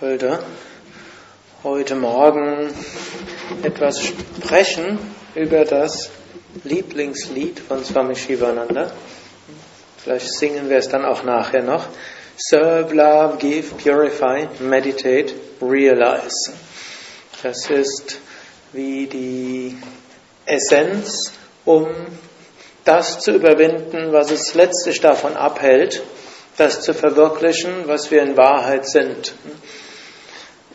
wollte heute Morgen etwas sprechen über das Lieblingslied von Swami Shivananda. Vielleicht singen wir es dann auch nachher noch. Serve, love, give, purify, meditate, realize. Das ist wie die Essenz, um das zu überwinden, was es letztlich davon abhält, das zu verwirklichen, was wir in Wahrheit sind.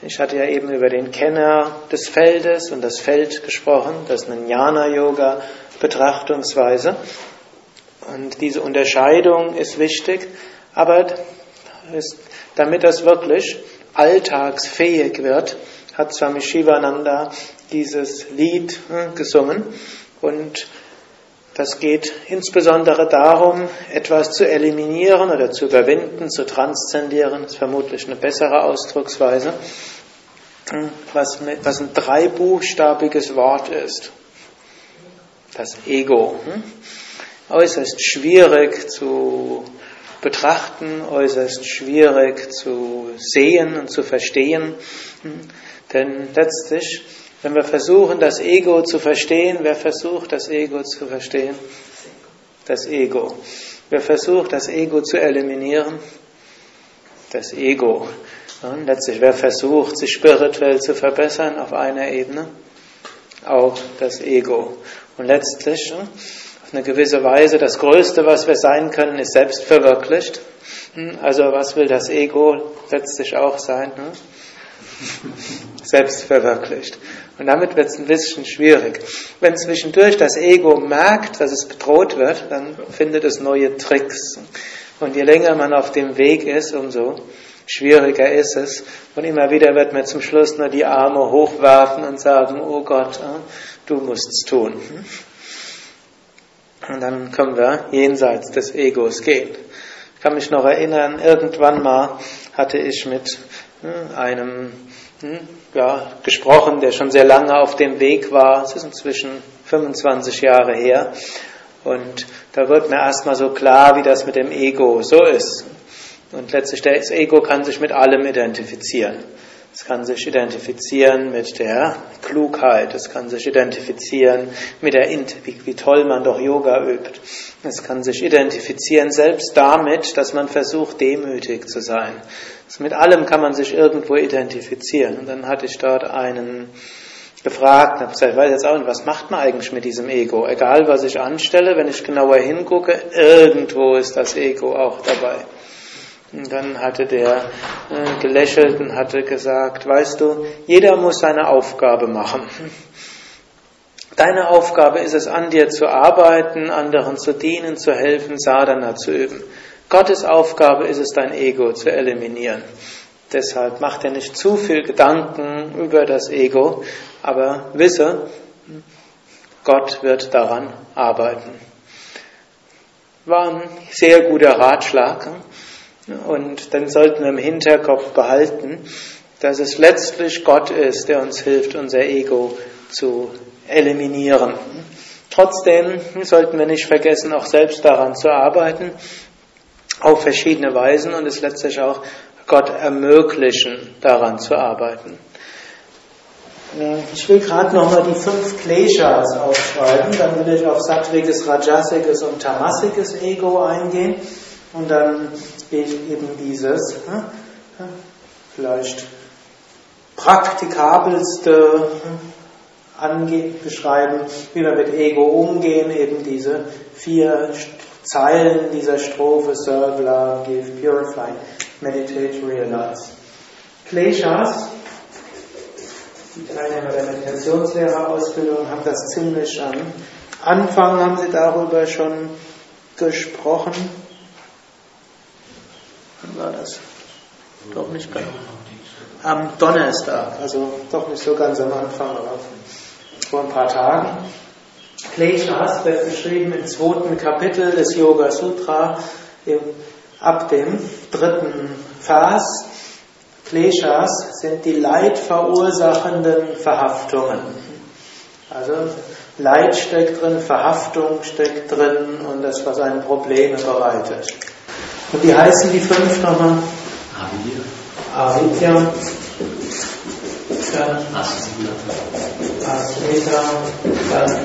Ich hatte ja eben über den Kenner des Feldes und das Feld gesprochen, das ist eine Jnana-Yoga-Betrachtungsweise. Und diese Unterscheidung ist wichtig, aber ist, damit das wirklich alltagsfähig wird, hat Swami Shivananda dieses Lied hm, gesungen und das geht insbesondere darum, etwas zu eliminieren oder zu überwinden, zu transzendieren, ist vermutlich eine bessere Ausdrucksweise, was, was ein dreibuchstabiges Wort ist. Das Ego. Hm? Äußerst schwierig zu betrachten, äußerst schwierig zu sehen und zu verstehen. Hm? Denn letztlich wenn wir versuchen, das Ego zu verstehen, wer versucht, das Ego zu verstehen? Das Ego. Wer versucht, das Ego zu eliminieren? Das Ego. Und letztlich, wer versucht, sich spirituell zu verbessern auf einer Ebene? Auch das Ego. Und letztlich, auf eine gewisse Weise, das Größte, was wir sein können, ist selbst verwirklicht. Hm, also was will das Ego letztlich auch sein? Hm? Selbst verwirklicht. Und damit wird es ein bisschen schwierig. Wenn zwischendurch das Ego merkt, dass es bedroht wird, dann findet es neue Tricks. Und je länger man auf dem Weg ist, umso schwieriger ist es. Und immer wieder wird man zum Schluss nur die Arme hochwerfen und sagen, oh Gott, ah, du musst es tun. Und dann können wir jenseits des Egos gehen. Ich kann mich noch erinnern, irgendwann mal hatte ich mit hm, einem hm, ja, gesprochen, der schon sehr lange auf dem Weg war. Es ist inzwischen 25 Jahre her. Und da wird mir erstmal so klar, wie das mit dem Ego so ist. Und letztlich das Ego kann sich mit allem identifizieren. Es kann sich identifizieren mit der Klugheit, es kann sich identifizieren mit der, wie, wie toll man doch Yoga übt. Es kann sich identifizieren selbst damit, dass man versucht, demütig zu sein. Also mit allem kann man sich irgendwo identifizieren. Und dann hatte ich dort einen gefragt, habe gesagt, ich weiß jetzt auch nicht, was macht man eigentlich mit diesem Ego? Egal, was ich anstelle, wenn ich genauer hingucke, irgendwo ist das Ego auch dabei. Und dann hatte der äh, gelächelt und hatte gesagt, weißt du, jeder muss seine Aufgabe machen. Deine Aufgabe ist es, an dir zu arbeiten, anderen zu dienen, zu helfen, Sadhana zu üben. Gottes Aufgabe ist es, dein Ego zu eliminieren. Deshalb mach dir nicht zu viel Gedanken über das Ego, aber wisse, Gott wird daran arbeiten. War ein sehr guter Ratschlag. Und dann sollten wir im Hinterkopf behalten, dass es letztlich Gott ist, der uns hilft, unser Ego zu eliminieren. Trotzdem sollten wir nicht vergessen, auch selbst daran zu arbeiten, auf verschiedene Weisen und es letztlich auch Gott ermöglichen, daran zu arbeiten. Ich will gerade nochmal die fünf Kleshas aufschreiben, dann will ich auf sattwiges, rajasiges und tamasiges Ego eingehen und dann eben dieses hm, hm, vielleicht praktikabelste hm, beschreiben, wie wir mit Ego umgehen, eben diese vier Zeilen dieser Strophe Serve, Love, Give, Purify, Meditate, Realize. Kleshas, die Teilnehmer der Meditationslehrerausbildung haben das ziemlich am Anfang, haben sie darüber schon gesprochen. Wann war das? Doch nicht ganz. Am Donnerstag, also doch nicht so ganz am Anfang, aber vor ein paar Tagen. Kleshas wird beschrieben im zweiten Kapitel des Yoga Sutra, ab dem dritten Vers. Kleshas sind die leidverursachenden Verhaftungen. Also Leid steckt drin, Verhaftung steckt drin und das, was einem Probleme bereitet. Und wie heißen die fünf nochmal? Avidya. Avidya, dann Asmita, dann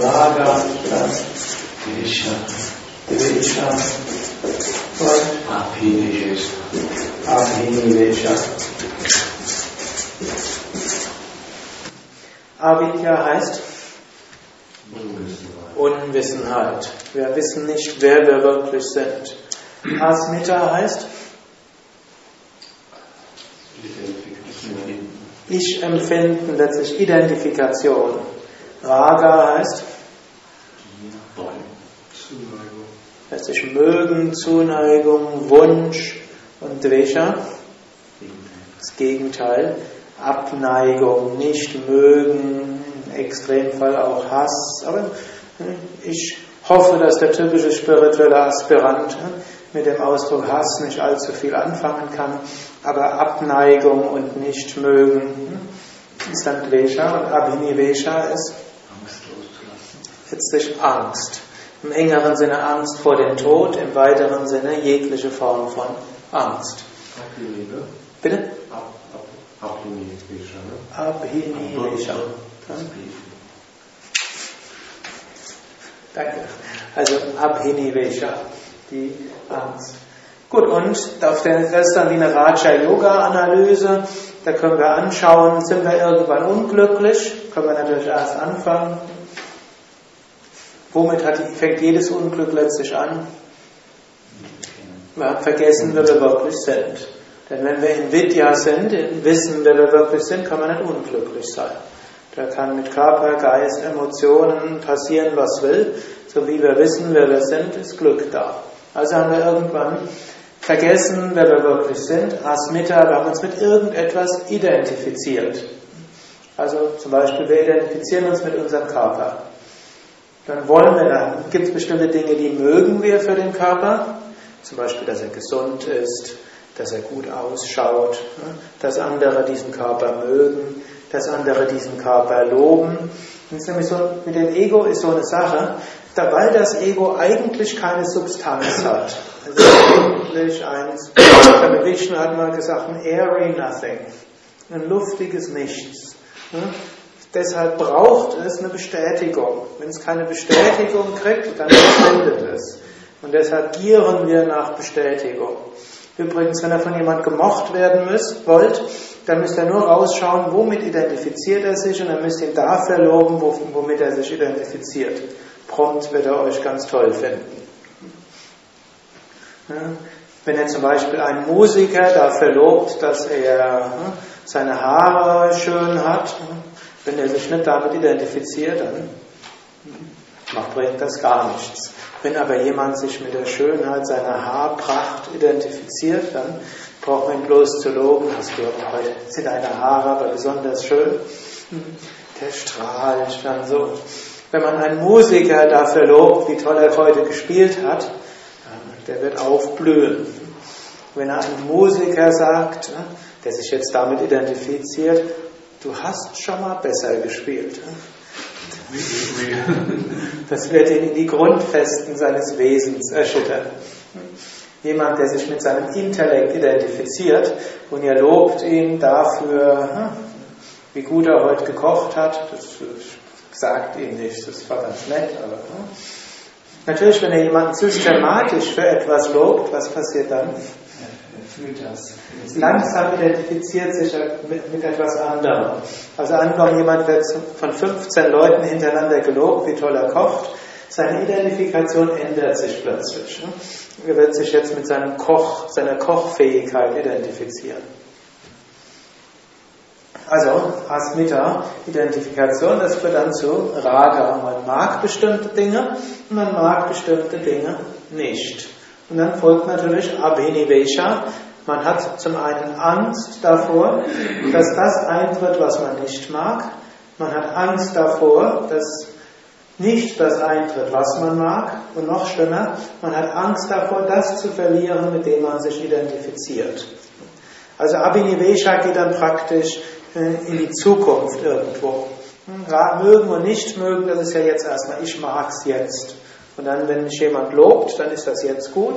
Raga, dann Desha, Dvesha und Abhinivesha. Abhinivesha. Avidya heißt Unwissenheit. Wir wissen nicht, wer wir wirklich sind. Asmita heißt Ich empfinden, letztlich Identifikation. Raga heißt letztlich Mögen, Zuneigung, Wunsch und Dvesha. Das Gegenteil. Abneigung, nicht mögen, im Extremfall auch Hass. Aber ich hoffe, dass der typische spirituelle Aspirant mit dem Ausdruck Hass nicht allzu viel anfangen kann, aber Abneigung und nicht mögen ist dann Dvesha und Abhinivesha ist letztlich Angst. Im engeren Sinne Angst vor dem Tod, im weiteren Sinne jegliche Form von Angst. Bitte? Abhinivesha. Danke. Also Abhinivesha, die Angst. Gut, und auf der, das ist dann wie eine Raja-Yoga-Analyse. Da können wir anschauen, sind wir irgendwann unglücklich? Können wir natürlich erst anfangen. Womit hat, fängt jedes Unglück letztlich an? Wir haben vergessen, wer wir wirklich sind. Denn wenn wir in Vidya sind, in Wissen, wer wir wirklich sind, kann man nicht unglücklich sein. Da kann mit Körper, Geist, Emotionen passieren, was will. So wie wir wissen, wer wir sind, ist Glück da. Also haben wir irgendwann vergessen, wer wir wirklich sind. Asmita, wir haben uns mit irgendetwas identifiziert. Also zum Beispiel, wir identifizieren uns mit unserem Körper. Dann wollen wir, dann gibt es bestimmte Dinge, die mögen wir für den Körper. Zum Beispiel, dass er gesund ist, dass er gut ausschaut, dass andere diesen Körper mögen, dass andere diesen Körper loben. Das ist nämlich so, mit dem Ego ist so eine Sache, da, weil das Ego eigentlich keine Substanz hat. Es ist eigentlich eins, der Vishnu hat mal gesagt, ein airy nothing, ein luftiges Nichts. Deshalb braucht es eine Bestätigung. Wenn es keine Bestätigung kriegt, dann verschwindet es. Und deshalb gieren wir nach Bestätigung. Übrigens, wenn er von jemand gemocht werden müsst, wollt, dann müsst ihr nur rausschauen, womit identifiziert er sich und dann müsst ihr ihn dafür loben, womit er sich identifiziert. Prompt wird er euch ganz toll finden. Wenn ihr zum Beispiel einen Musiker dafür lobt, dass er seine Haare schön hat, wenn er sich nicht damit identifiziert, dann bringt das gar nichts. Wenn aber jemand sich mit der Schönheit seiner Haarpracht identifiziert, dann braucht man ihn bloß zu loben. Hast du heute sind deine Haare aber besonders schön. Der strahlt dann so. Wenn man einen Musiker dafür lobt, wie toll er heute gespielt hat, der wird aufblühen. Wenn er einen Musiker sagt, der sich jetzt damit identifiziert, du hast schon mal besser gespielt. Das wird ihn in die Grundfesten seines Wesens erschüttern. Jemand, der sich mit seinem Intellekt identifiziert und ihr lobt ihn dafür, wie gut er heute gekocht hat, das sagt ihm nichts, das war ganz nett, aber natürlich, wenn er jemanden systematisch für etwas lobt, was passiert dann? fühlt das. Langsam identifiziert sich er mit, mit etwas anderem. Also angenommen, jemand wird von 15 Leuten hintereinander gelobt, wie toll er kocht. Seine Identifikation ändert sich plötzlich. Ne? Er wird sich jetzt mit seinem Koch, seiner Kochfähigkeit identifizieren. Also, Asmita, Identifikation, das führt dann zu Raga. Man mag bestimmte Dinge und man mag bestimmte Dinge nicht. Und dann folgt natürlich Abhinivesha, man hat zum einen Angst davor, dass das eintritt, was man nicht mag. Man hat Angst davor, dass nicht das eintritt, was man mag. Und noch schlimmer, man hat Angst davor, das zu verlieren, mit dem man sich identifiziert. Also Abhinivesha geht dann praktisch äh, in die Zukunft irgendwo. Mögen und nicht mögen, das ist ja jetzt erstmal, ich mag's jetzt. Und dann, wenn mich jemand lobt, dann ist das jetzt gut,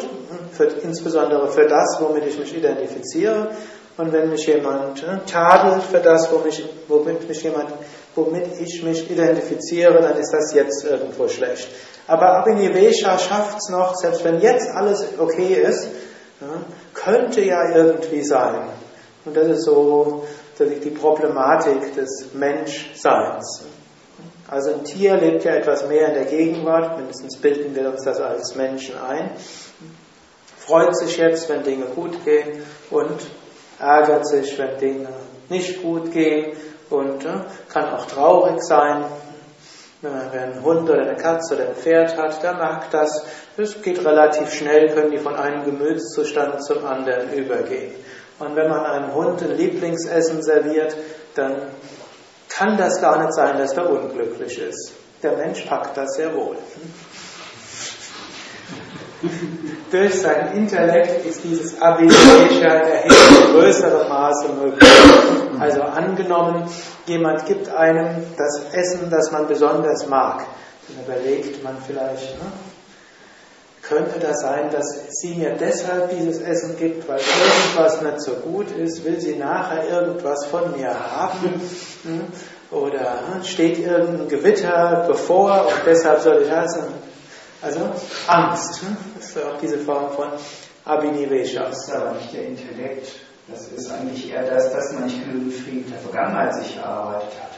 für, insbesondere für das, womit ich mich identifiziere. Und wenn mich jemand äh, tadelt für das, womit, womit, mich jemand, womit ich mich identifiziere, dann ist das jetzt irgendwo schlecht. Aber Abhinivesha schafft es noch, selbst wenn jetzt alles okay ist, könnte ja irgendwie sein. Und das ist so die Problematik des Menschseins. Also ein Tier lebt ja etwas mehr in der Gegenwart, mindestens bilden wir uns das als Menschen ein, freut sich jetzt, wenn Dinge gut gehen und ärgert sich, wenn Dinge nicht gut gehen und äh, kann auch traurig sein. Wenn man einen Hund oder eine Katze oder ein Pferd hat, der mag das. Es geht relativ schnell, können die von einem Gemütszustand zum anderen übergehen. Und wenn man einem Hund ein Lieblingsessen serviert, dann kann das gar nicht sein, dass der unglücklich ist. Der Mensch packt das sehr wohl. Durch seinen Intellekt ist dieses Abhängigkeit in erheblich größerem Maße möglich. Also angenommen, jemand gibt einem das Essen, das man besonders mag. Dann überlegt man vielleicht, ne, könnte das sein, dass sie mir deshalb dieses Essen gibt, weil irgendwas nicht so gut ist? Will sie nachher irgendwas von mir haben? Hm? Oder hm, steht irgendein Gewitter bevor und deshalb soll ich essen? Also Angst. Hm? Das ist auch diese Form von Abhinivesha. Das ist aber nicht der Intellekt. Das ist eigentlich eher das, dass man nicht genügend Frieden der Vergangenheit sich erarbeitet hat.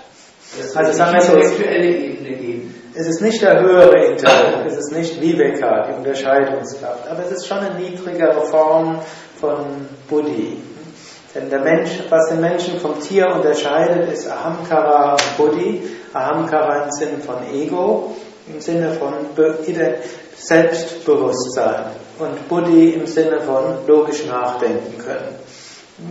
Das also sagen wir so, intellektuelle Ebene geben. Es ist nicht der höhere Intellekt, es ist nicht Viveka, die Unterscheidungskraft, aber es ist schon eine niedrigere Form von Buddhi. Denn der Mensch, was den Menschen vom Tier unterscheidet, ist Ahamkara und Buddhi. Ahamkara im Sinne von Ego, im Sinne von Selbstbewusstsein und Buddhi im Sinne von logisch nachdenken können.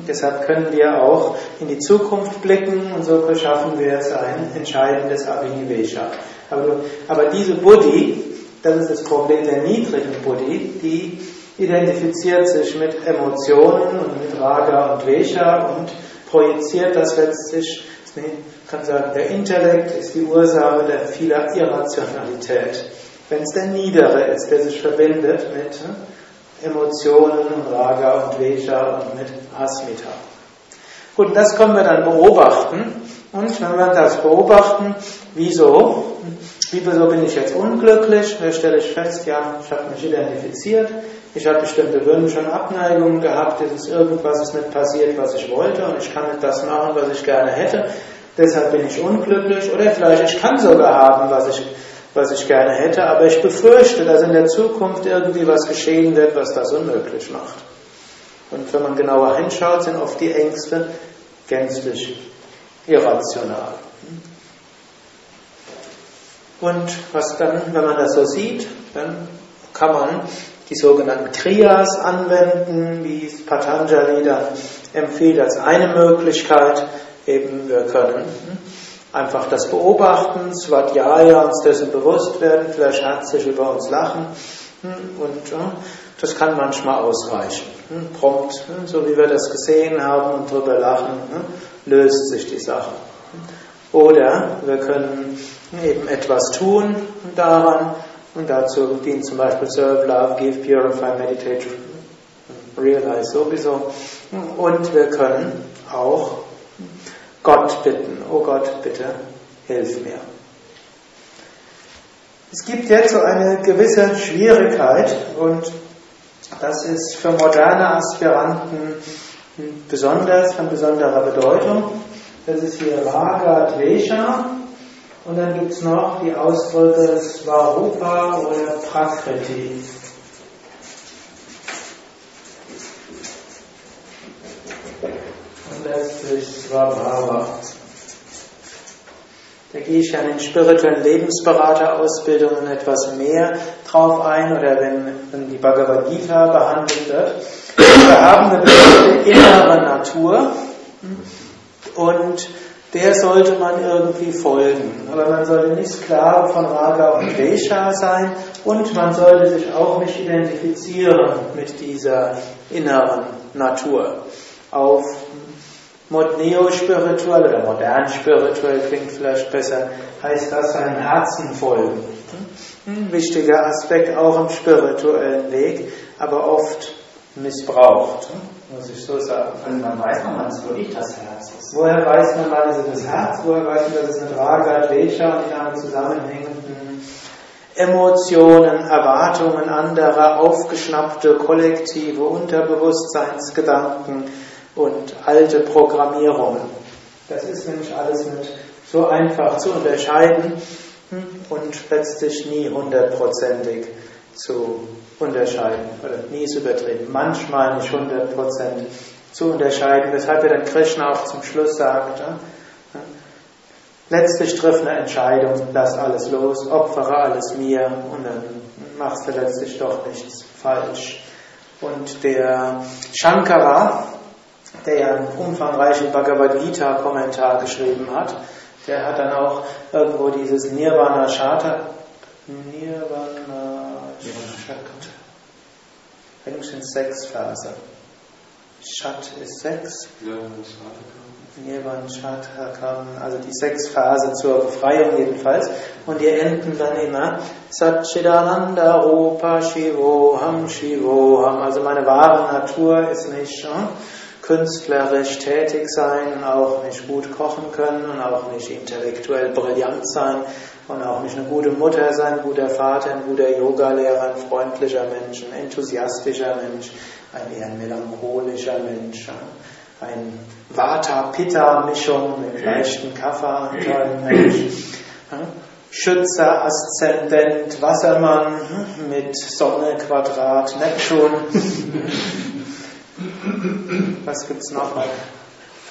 Deshalb können wir auch in die Zukunft blicken und so schaffen wir es ein entscheidendes Abhinivesha. Aber, aber diese Buddhi, das ist das Problem der niedrigen Buddhi, die identifiziert sich mit Emotionen und mit Raga und Vesha und projiziert das letztlich, ich kann sagen, der Intellekt ist die Ursache der vieler Irrationalität. Wenn es der Niedere ist, der sich verbindet mit Emotionen und Raga und Vesha und mit Asmita. Gut, das können wir dann beobachten. Und wenn wir das beobachten, wieso? Wieso bin ich jetzt unglücklich? Da stelle ich fest, ja, ich habe mich identifiziert, ich habe bestimmte Wünsche und Abneigungen gehabt, es ist irgendwas ist nicht passiert, was ich wollte und ich kann nicht das machen, was ich gerne hätte. Deshalb bin ich unglücklich oder vielleicht ich kann sogar haben, was ich was ich gerne hätte, aber ich befürchte, dass in der Zukunft irgendwie was geschehen wird, was das unmöglich macht. Und wenn man genauer hinschaut, sind oft die Ängste gänzlich irrational. Und was dann, wenn man das so sieht, dann kann man die sogenannten Kriyas anwenden, wie Patanjali dann empfiehlt als eine Möglichkeit. Eben wir können Einfach das Beobachten, Svadhyaya, uns dessen bewusst werden, vielleicht herzlich über uns lachen. Hm, und das kann manchmal ausreichen. Hm, prompt, hm, so wie wir das gesehen haben und drüber lachen, löst sich die Sache. Oder wir können eben etwas tun daran und dazu dient zum Beispiel Serve, Love, Give, Purify, Meditate, Realize sowieso. Und wir können auch Gott bitten, oh Gott, bitte hilf mir. Es gibt jetzt so eine gewisse Schwierigkeit und das ist für moderne Aspiranten besonders von besonderer Bedeutung. Das ist hier Raga Dvesha und dann gibt es noch die Ausdrücke Svarupa oder Prakriti. Letztlich Swabhava. Da gehe ich an den spirituellen Lebensberaterausbildungen etwas mehr drauf ein oder wenn, wenn die Bhagavad Gita behandelt wird. Wir haben eine bestimmte innere Natur und der sollte man irgendwie folgen. Aber man sollte nicht Sklave von Raga und Vesha sein und man sollte sich auch nicht identifizieren mit dieser inneren Natur. Auf Neo-spirituell oder modern spirituell klingt vielleicht besser, heißt das seinem Herzen folgen. ein wichtiger Aspekt auch im spirituellen Weg, aber oft missbraucht, muss ich so sagen. Und wann weiß man, wann es wirklich das Herz ist? Woher weiß man, wann es das Herz, woher weiß man, dass es mit Raga, Dvesha und damit zusammenhängenden Emotionen, Erwartungen anderer, aufgeschnappte kollektive Unterbewusstseinsgedanken und alte Programmierungen. Das ist nämlich alles mit so einfach zu unterscheiden und letztlich nie hundertprozentig zu unterscheiden. Oder nie ist übertrieben. Manchmal nicht hundertprozentig zu unterscheiden, weshalb er dann Krishna auch zum Schluss sagt, letztlich triff eine Entscheidung, lass alles los, opfere alles mir und dann machst du letztlich doch nichts falsch. Und der Shankara, der ja einen umfangreichen Bhagavad Gita Kommentar geschrieben hat, der hat dann auch irgendwo dieses Nirvana Shata, Nirvana Shakti, eigentlich sind sechs Verse. Shat ist sechs. Nirvan Shatakam, also die sechs Phasen zur Befreiung jedenfalls. Und die enden dann immer Satchidananda Rupa Shivoham Shivoham. Also meine wahre Natur ist nicht hm, künstlerisch tätig sein, auch nicht gut kochen können und auch nicht intellektuell brillant sein und auch nicht eine gute Mutter sein, ein guter Vater, ein guter Yogalehrer, ein freundlicher Mensch, ein enthusiastischer Mensch, ein eher melancholischer Mensch ein Vata-Pitta-Mischung mit leichten Kapha-Anteil Mensch. Schützer, Aszendent, Wassermann mit Sonne, Quadrat, Neptun. Was gibt's noch?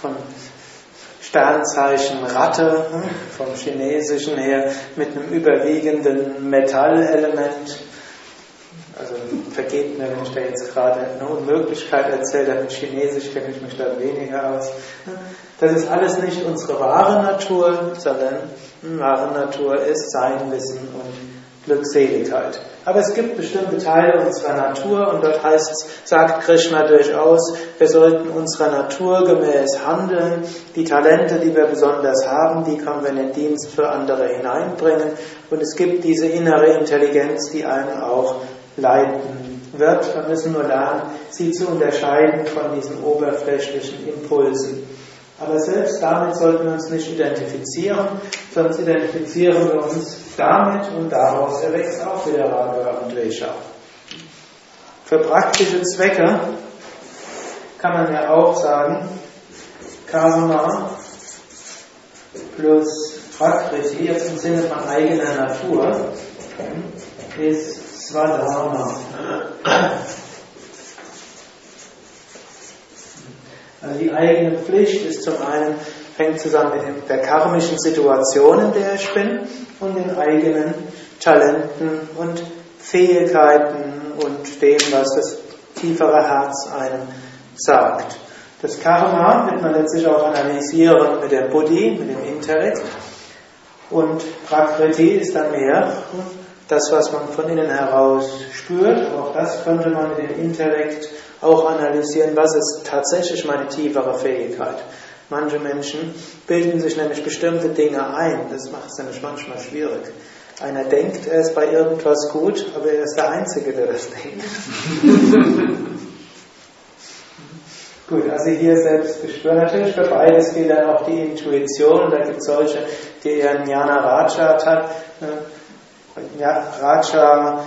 Von Sternzeichen Ratte, vom Chinesischen her, mit einem überwiegenden Metallelement. Also vergeht mir, wenn ich da jetzt gerade eine Unmöglichkeit erzähle, mit Chinesisch kenne ich mich da weniger aus. Das ist alles nicht unsere wahre Natur, sondern wahre Natur ist Sein, Wissen und Glückseligkeit. Aber es gibt bestimmte Teile unserer Natur und dort heißt es, sagt Krishna durchaus, wir sollten unserer Natur gemäß handeln. Die Talente, die wir besonders haben, die können wir in den Dienst für andere hineinbringen. Und es gibt diese innere Intelligenz, die einen auch leiten wird. Wir müssen nur lernen, sie zu unterscheiden von diesen oberflächlichen Impulsen. Aber selbst damit sollten wir uns nicht identifizieren, sonst identifizieren wir uns damit und daraus erwächst auch wieder Raga und Vesha. Für praktische Zwecke kann man ja auch sagen, Karma plus Prakriti, jetzt im Sinne von eigener Natur, ist Svadharma. Also die eigene Pflicht ist zum einen, hängt zusammen mit der karmischen Situation, in der ich bin, und den eigenen Talenten und Fähigkeiten und dem, was das tiefere Herz einem sagt. Das Karma wird man letztlich auch analysieren mit der Buddhi, mit dem Intellekt. Und Prakriti ist dann mehr das, was man von innen heraus spürt, auch das könnte man mit dem Intellekt auch analysieren, was ist tatsächlich meine tiefere Fähigkeit. Manche Menschen bilden sich nämlich bestimmte Dinge ein, das macht es nämlich manchmal schwierig. Einer denkt, er ist bei irgendwas gut, aber er ist der Einzige, der das denkt. Gut, also hier selbst gespürt. Natürlich für beides gilt dann auch die Intuition. Da gibt es solche, die eher Jnana Rajat hat. Ne? ja, Raja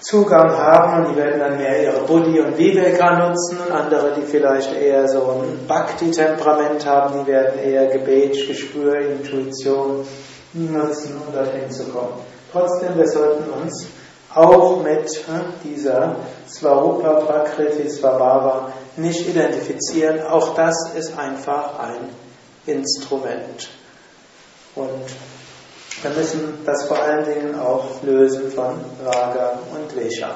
Zugang haben und die werden dann mehr ihre Buddhi und Viveka nutzen und andere, die vielleicht eher so ein Bhakti-Temperament haben, die werden eher Gebet, Gespür, Intuition nutzen, um dorthin zu kommen. Trotzdem, wir sollten uns auch mit äh, dieser Svarupa Prakriti Svabhava nicht identifizieren. Auch das ist einfach ein Instrument. Und wir müssen das vor allen Dingen auch lösen von Raga und Vesha.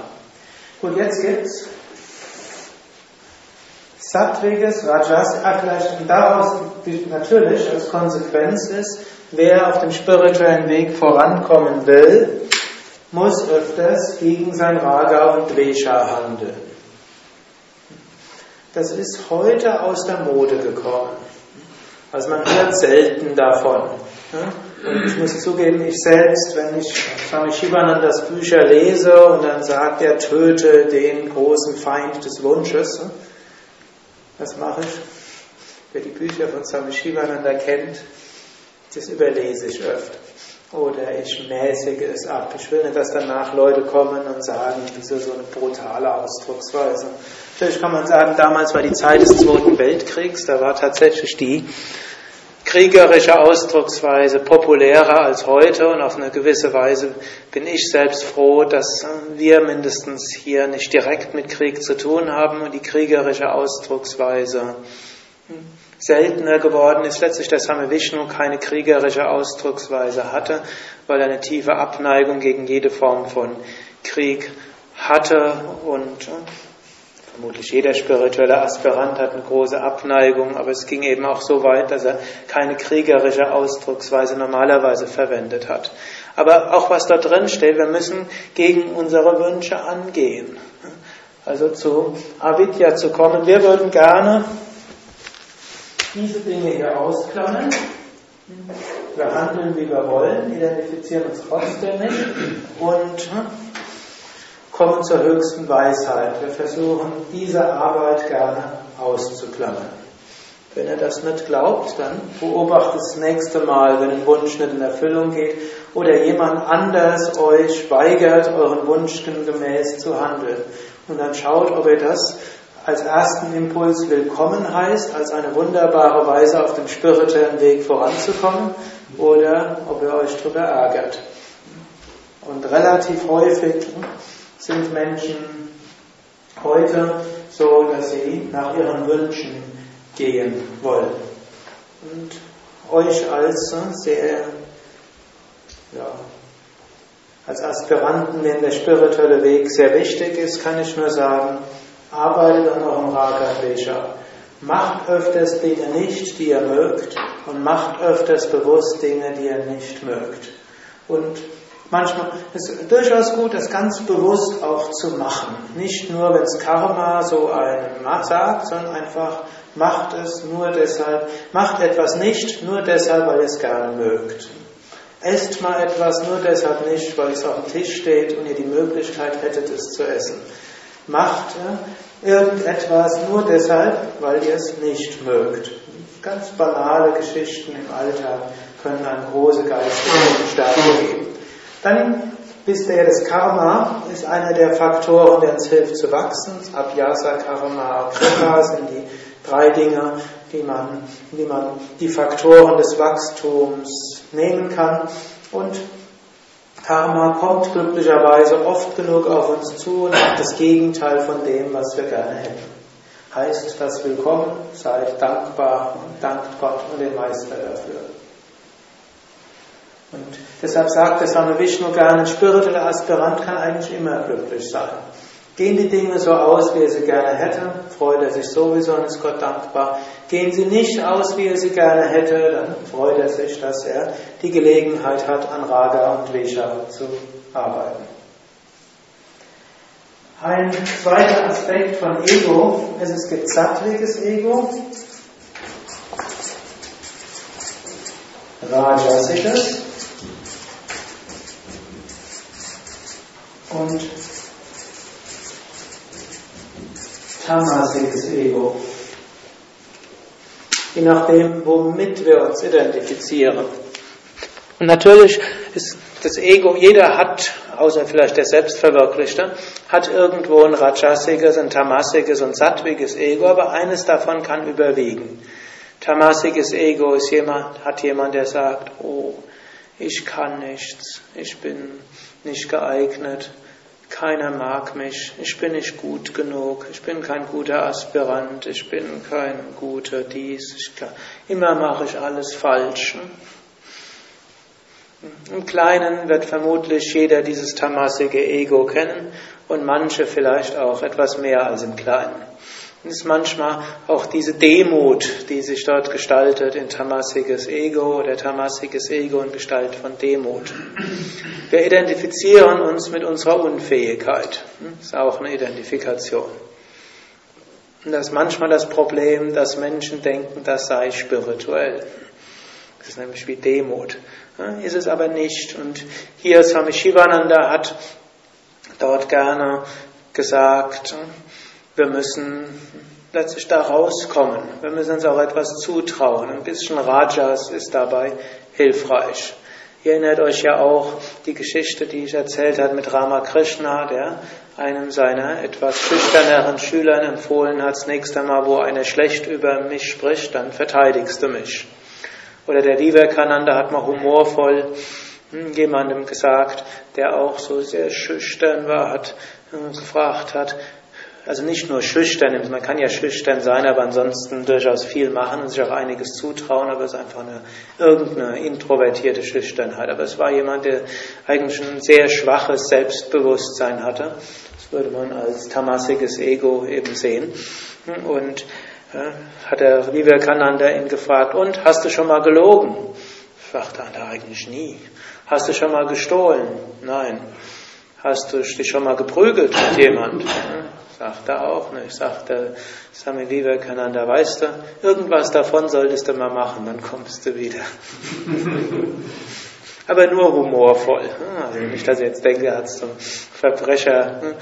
Gut, jetzt gibt's Sattviges, Rajas, vielleicht und daraus natürlich als Konsequenz ist, wer auf dem spirituellen Weg vorankommen will, muss öfters gegen sein Raga und Vesha handeln. Das ist heute aus der Mode gekommen. Also man hört selten davon. Und ich muss zugeben, ich selbst, wenn ich Swami Shivanandas Bücher lese und dann sagt er, töte den großen Feind des Wunsches, was mache ich? Wer die Bücher von Swami Shivananda kennt, das überlese ich öfter. Oder ich mäßige es ab. Ich will nicht, dass danach Leute kommen und sagen, wieso so eine brutale Ausdrucksweise. Natürlich kann man sagen, damals war die Zeit des Zweiten Weltkriegs, da war tatsächlich die kriegerische Ausdrucksweise populärer als heute und auf eine gewisse Weise bin ich selbst froh, dass wir mindestens hier nicht direkt mit Krieg zu tun haben und die kriegerische Ausdrucksweise seltener geworden ist. Letztlich, dass Same Vishnu keine kriegerische Ausdrucksweise hatte, weil er eine tiefe Abneigung gegen jede Form von Krieg hatte und Vermutlich jeder spirituelle Aspirant hat eine große Abneigung, aber es ging eben auch so weit, dass er keine kriegerische Ausdrucksweise normalerweise verwendet hat. Aber auch was da drin steht, wir müssen gegen unsere Wünsche angehen. Also zu Avidya zu kommen. Wir würden gerne diese Dinge hier ausklammern. Wir handeln, wie wir wollen, identifizieren uns trotzdem nicht und kommen zur höchsten Weisheit. Wir versuchen, diese Arbeit gerne auszuklammern. Wenn ihr das nicht glaubt, dann beobachtet das nächste Mal, wenn ein Wunsch nicht in Erfüllung geht oder jemand anders euch weigert, euren Wunschen gemäß zu handeln. Und dann schaut, ob ihr das als ersten Impuls willkommen heißt, als eine wunderbare Weise auf dem spirituellen Weg voranzukommen oder ob ihr euch darüber ärgert. Und relativ häufig sind Menschen heute so, dass sie nach ihren Wünschen gehen wollen. Und euch als sehr, ja, als Aspiranten, denen der spirituelle Weg sehr wichtig ist, kann ich nur sagen, arbeitet an eurem Raga Vesha. Macht öfters Dinge nicht, die ihr mögt, und macht öfters bewusst Dinge, die ihr nicht mögt. Und Manchmal ist es durchaus gut, das ganz bewusst auch zu machen. Nicht nur, wenn es Karma so einem sagt, sondern einfach macht es nur deshalb, macht etwas nicht nur deshalb, weil ihr es gerne mögt. Esst mal etwas nur deshalb nicht, weil es auf dem Tisch steht und ihr die Möglichkeit hättet, es zu essen. Macht ja, irgendetwas nur deshalb, weil ihr es nicht mögt. Ganz banale Geschichten im Alltag können eine große geistige Stärke geben. Dann wisst ihr, das Karma ist einer der Faktoren, der uns hilft zu wachsen. Abhyasa, Karma, Kripa sind die drei Dinge, die man, die man die Faktoren des Wachstums nehmen kann. Und Karma kommt glücklicherweise oft genug auf uns zu und macht das Gegenteil von dem, was wir gerne hätten. Heißt das Willkommen, seid dankbar und dankt Gott und den Meister dafür. Und deshalb sagt der Swami Vishnu gerne, ein spiritueller Aspirant kann eigentlich immer glücklich sein. Gehen die Dinge so aus, wie er sie gerne hätte, freut er sich sowieso und ist Gott dankbar. Gehen sie nicht aus, wie er sie gerne hätte, dann freut er sich, dass er die Gelegenheit hat, an Raga und Vesha zu arbeiten. Ein zweiter Aspekt von Ego ist, es gibt sattwiges Ego, Rajasikas und tamasiges Ego. Je nachdem, womit wir uns identifizieren. Und natürlich ist das Ego, jeder hat, außer vielleicht der Selbstverwirklichte, hat irgendwo ein rajasiges, ein tamasiges und sattwiges Ego, aber eines davon kann überwiegen. Tamasiges Ego ist jemand, hat jemand, der sagt, oh, ich kann nichts, ich bin nicht geeignet, keiner mag mich, ich bin nicht gut genug, ich bin kein guter Aspirant, ich bin kein guter dies, ich, immer mache ich alles falsch. Im Kleinen wird vermutlich jeder dieses tamasige Ego kennen und manche vielleicht auch etwas mehr als im Kleinen. Ist manchmal auch diese Demut, die sich dort gestaltet in tamasiges Ego oder tamasiges Ego in Gestalt von Demut. Wir identifizieren uns mit unserer Unfähigkeit. Das ist auch eine Identifikation. Und das ist manchmal das Problem, dass Menschen denken, das sei spirituell. Das ist nämlich wie Demut. ist es aber nicht. Und hier Swami Shivananda hat dort gerne gesagt, wir müssen letztlich da rauskommen. Wir müssen uns auch etwas zutrauen. Ein bisschen Rajas ist dabei hilfreich. Ihr erinnert euch ja auch die Geschichte, die ich erzählt habe mit Ramakrishna, der einem seiner etwas schüchterneren Schülern empfohlen hat, das nächste Mal, wo einer schlecht über mich spricht, dann verteidigst du mich. Oder der Vivekananda hat mal humorvoll jemandem gesagt, der auch so sehr schüchtern war, hat äh, gefragt hat, also nicht nur schüchtern, man kann ja schüchtern sein, aber ansonsten durchaus viel machen und sich auch einiges zutrauen, aber es ist einfach eine irgendeine introvertierte Schüchternheit. Aber es war jemand, der eigentlich ein sehr schwaches Selbstbewusstsein hatte. Das würde man als tamassiges Ego eben sehen. Und äh, hat der Vivekananda ihn gefragt, und hast du schon mal gelogen? Sagte er eigentlich nie. Hast du schon mal gestohlen? Nein. Hast du dich schon mal geprügelt mit jemand? Sagt er auch nicht. Sagt er, Sami Vivekananda, weißt du, irgendwas davon solltest du mal machen, dann kommst du wieder. Aber nur humorvoll. Also nicht, dass ich jetzt denke, er hat es zum Verbrecher hm,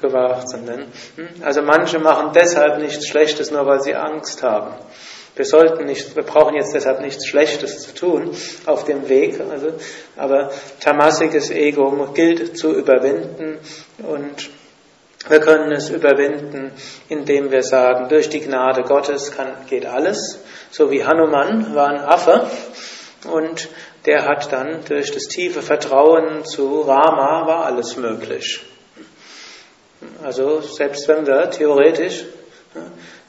gebracht, sondern, hm, also manche machen deshalb nichts Schlechtes, nur weil sie Angst haben. Wir sollten nicht, wir brauchen jetzt deshalb nichts Schlechtes zu tun auf dem Weg, also, aber tamassiges Ego gilt zu überwinden und wir können es überwinden, indem wir sagen, durch die Gnade Gottes kann, geht alles. So wie Hanuman war ein Affe und der hat dann durch das tiefe Vertrauen zu Rama war alles möglich. Also selbst wenn wir theoretisch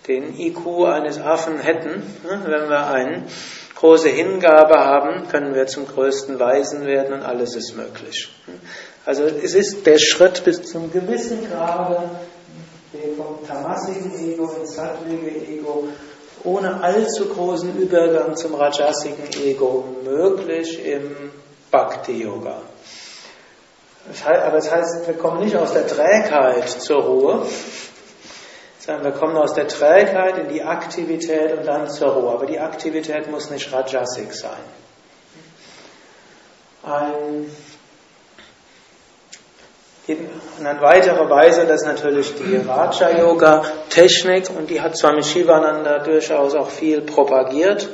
den IQ eines Affen hätten, wenn wir eine große Hingabe haben, können wir zum größten Weisen werden und alles ist möglich. Also es ist der Schritt bis zum gewissen Grade vom tamasigen Ego ins sattwige Ego ohne allzu großen Übergang zum rajasigen Ego möglich im Bhakti-Yoga. Aber das heißt, wir kommen nicht aus der Trägheit zur Ruhe, sondern wir kommen aus der Trägheit in die Aktivität und dann zur Ruhe. Aber die Aktivität muss nicht rajasik sein. Ein und eine weitere Weise, das ist natürlich die Raja-Yoga-Technik und die hat Swami Shivananda durchaus auch viel propagiert.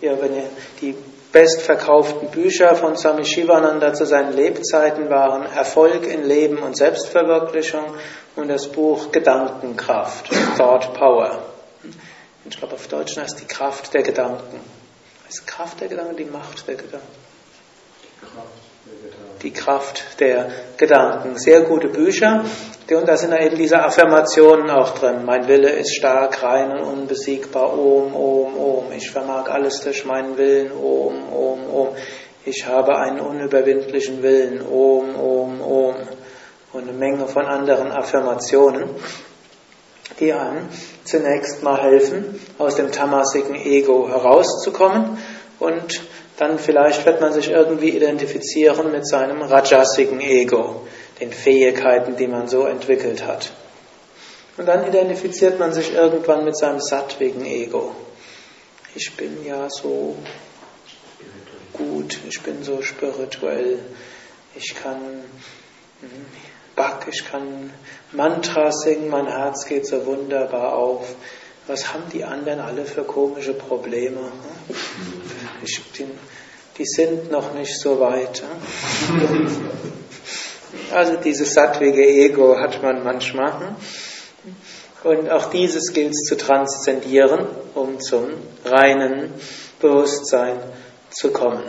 Ja, wenn ihr die bestverkauften Bücher von Swami Shivananda zu seinen Lebzeiten waren Erfolg in Leben und Selbstverwirklichung und das Buch Gedankenkraft, Thought Power. Ich glaube, auf Deutsch heißt die Kraft der Gedanken. Ist Kraft der Gedanken die Macht der Gedanken? Die Kraft der Gedanken. Sehr gute Bücher. Und da sind eben diese Affirmationen auch drin. Mein Wille ist stark, rein und unbesiegbar. Om, Om, Om. Ich vermag alles durch meinen Willen. Om, Om, Om. Ich habe einen unüberwindlichen Willen. Om, Om, Om. Und eine Menge von anderen Affirmationen, die einem zunächst mal helfen, aus dem tamasigen Ego herauszukommen und dann vielleicht wird man sich irgendwie identifizieren mit seinem rajasigen Ego, den Fähigkeiten, die man so entwickelt hat. Und dann identifiziert man sich irgendwann mit seinem sattwigen Ego. Ich bin ja so gut, ich bin so spirituell, ich kann hm, Back, ich kann Mantra singen, mein Herz geht so wunderbar auf. Was haben die anderen alle für komische Probleme? Ich bin, die sind noch nicht so weit. Also dieses sattwige Ego hat man manchmal. Und auch dieses gilt zu transzendieren, um zum reinen Bewusstsein zu kommen.